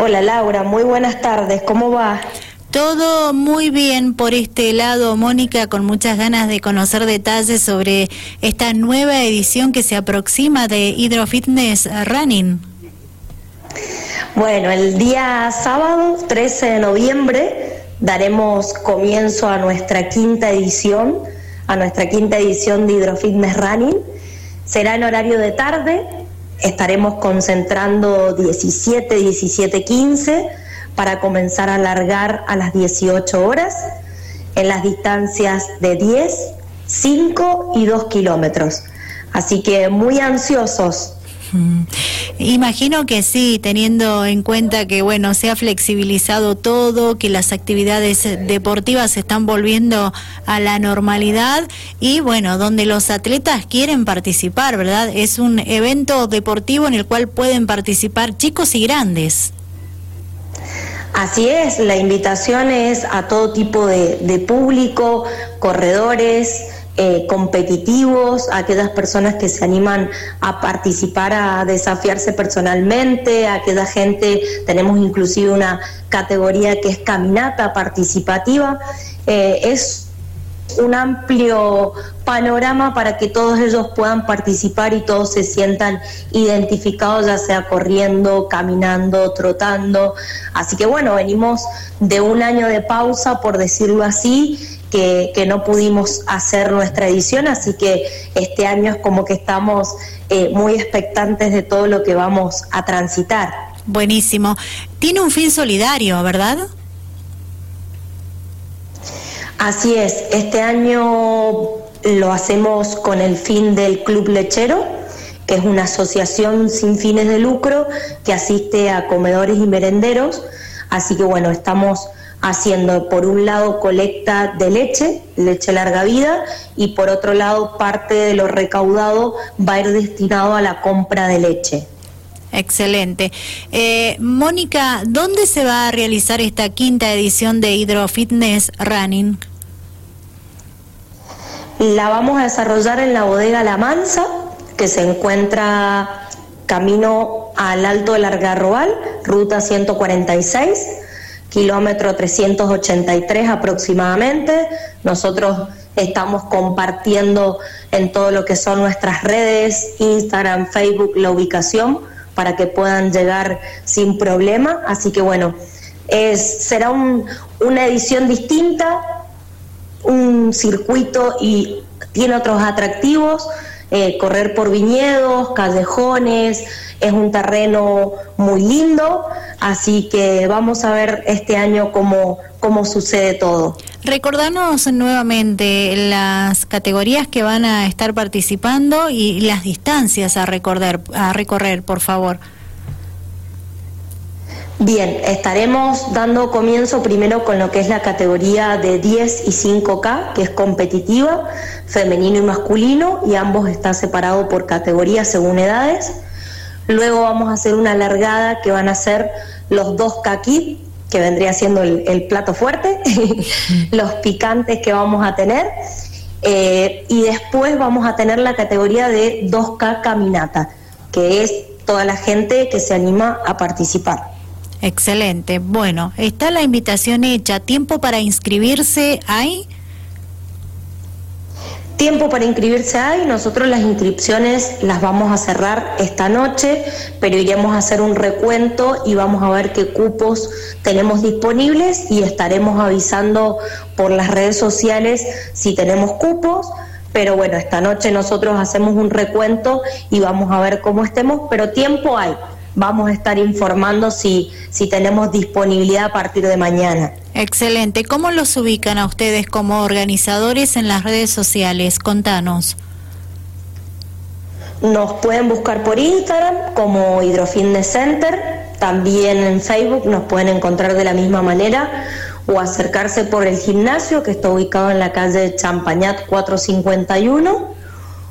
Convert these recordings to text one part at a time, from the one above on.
Hola Laura, muy buenas tardes, ¿cómo va? Todo muy bien por este lado, Mónica, con muchas ganas de conocer detalles sobre esta nueva edición que se aproxima de Hydro Fitness Running. Bueno, el día sábado 13 de noviembre daremos comienzo a nuestra quinta edición, a nuestra quinta edición de Hydro Fitness Running. Será en horario de tarde, estaremos concentrando 17, 17, 15 para comenzar a alargar a las 18 horas en las distancias de 10, 5 y 2 kilómetros. Así que muy ansiosos Mm. Imagino que sí, teniendo en cuenta que bueno, se ha flexibilizado todo, que las actividades deportivas se están volviendo a la normalidad y bueno, donde los atletas quieren participar, ¿verdad? Es un evento deportivo en el cual pueden participar chicos y grandes. Así es, la invitación es a todo tipo de, de público, corredores, eh, competitivos, aquellas personas que se animan a participar, a desafiarse personalmente, aquella gente, tenemos inclusive una categoría que es caminata participativa, eh, es un amplio panorama para que todos ellos puedan participar y todos se sientan identificados, ya sea corriendo, caminando, trotando. Así que bueno, venimos de un año de pausa, por decirlo así, que, no pudimos hacer nuestra edición, así que este año es como que estamos eh, muy expectantes de todo lo que vamos a transitar. Buenísimo. Tiene un fin solidario, ¿verdad? Así es, este año lo hacemos con el fin del Club Lechero, que es una asociación sin fines de lucro que asiste a comedores y merenderos. Así que bueno, estamos haciendo por un lado colecta de leche, leche larga vida, y por otro lado parte de lo recaudado va a ir destinado a la compra de leche. Excelente. Eh, Mónica, ¿dónde se va a realizar esta quinta edición de Hydro Fitness Running? La vamos a desarrollar en la bodega La Mansa, que se encuentra camino al Alto del Argarroal, ruta 146 kilómetro 383 aproximadamente. Nosotros estamos compartiendo en todo lo que son nuestras redes, Instagram, Facebook, la ubicación para que puedan llegar sin problema. Así que bueno, es, será una edición distinta, un circuito y tiene otros atractivos. Eh, correr por viñedos, callejones, es un terreno muy lindo, así que vamos a ver este año cómo, cómo sucede todo. Recordanos nuevamente las categorías que van a estar participando y las distancias a recorrer, a recorrer por favor. Bien, estaremos dando comienzo primero con lo que es la categoría de 10 y 5K, que es competitiva, femenino y masculino, y ambos están separados por categorías según edades. Luego vamos a hacer una largada que van a ser los dos kaki, que vendría siendo el, plato fuerte, los picantes que vamos a tener. Eh, y después vamos a tener la categoría de 2K caminata, que es toda la gente que se anima a participar. Excelente. Bueno, está la invitación hecha. ¿Tiempo para inscribirse hay? Tiempo para inscribirse hay, nosotros las inscripciones las vamos a cerrar esta noche, pero iremos a hacer un recuento y vamos a ver qué cupos tenemos disponibles y estaremos avisando por las redes sociales si tenemos cupos. Pero bueno, esta noche nosotros hacemos un recuento y vamos a ver cómo estemos, pero tiempo hay vamos a estar informando si, si tenemos disponibilidad a partir de mañana. Excelente. ¿Cómo los ubican a ustedes como organizadores en las redes sociales? Contanos. Nos pueden buscar por Instagram como Hidrofitness Center, también en Facebook nos pueden encontrar de la misma manera o acercarse por el gimnasio que está ubicado en la calle Champañat 451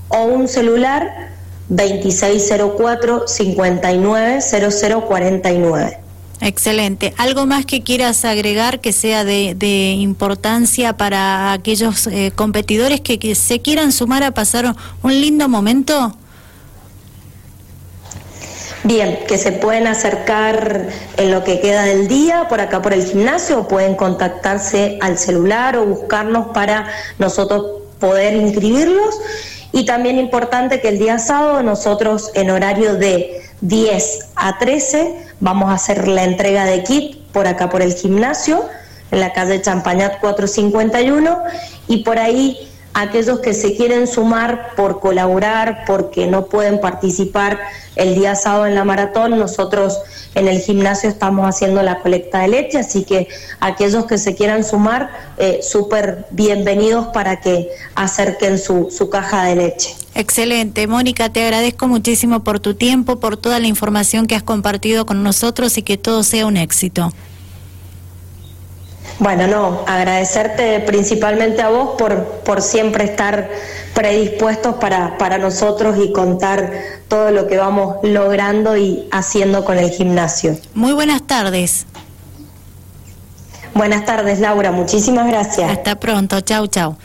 o un celular 2604-590049. Excelente. ¿Algo más que quieras agregar que sea de, importancia para aquellos eh, competidores que, se quieran sumar a pasar un lindo momento? Bien, que se pueden acercar en lo que queda del día por acá por el gimnasio o pueden contactarse al celular o buscarnos para nosotros poder inscribirlos. Y también importante que el día sábado nosotros en horario de 10 a 13 vamos a hacer la entrega de kit por acá por el gimnasio, en la calle Champañat 451 y por ahí aquellos que se quieren sumar por colaborar, porque no pueden participar el día sábado en la maratón, nosotros en el gimnasio estamos haciendo la colecta de leche, así que aquellos que se quieran sumar, eh, súper bienvenidos para que acerquen su, su caja de leche. Excelente. Mónica, te agradezco muchísimo por tu tiempo, por toda la información que has compartido con nosotros y que todo sea un éxito. Bueno, no, agradecerte principalmente a vos por, por siempre estar predispuestos para, para nosotros y contar todo lo que vamos logrando y haciendo con el gimnasio. Muy buenas tardes. Buenas tardes, Laura. Muchísimas gracias. Hasta pronto. Chau, chau.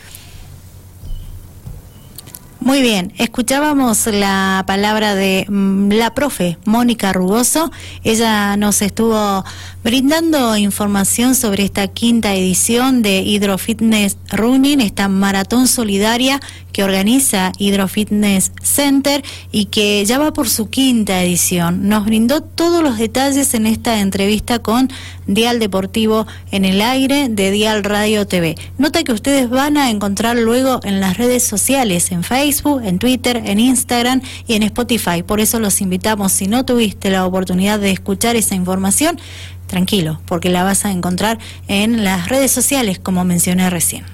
Muy bien, escuchábamos la palabra de mm, la profe Mónica Rugoso. Ella nos estuvo brindando información sobre esta quinta edición de Hydrofitness Running, esta maratón solidaria que organiza Hydrofitness Center y que ya va por su quinta edición. Nos brindó todos los detalles en esta entrevista con Dial Deportivo en el aire de Dial Radio TV. Nota que ustedes van a encontrar luego en las redes sociales, en Facebook, en Twitter, en Instagram y en Spotify. Por eso los invitamos, si no tuviste la oportunidad de escuchar esa información, tranquilo, porque la vas a encontrar en las redes sociales, como mencioné recién.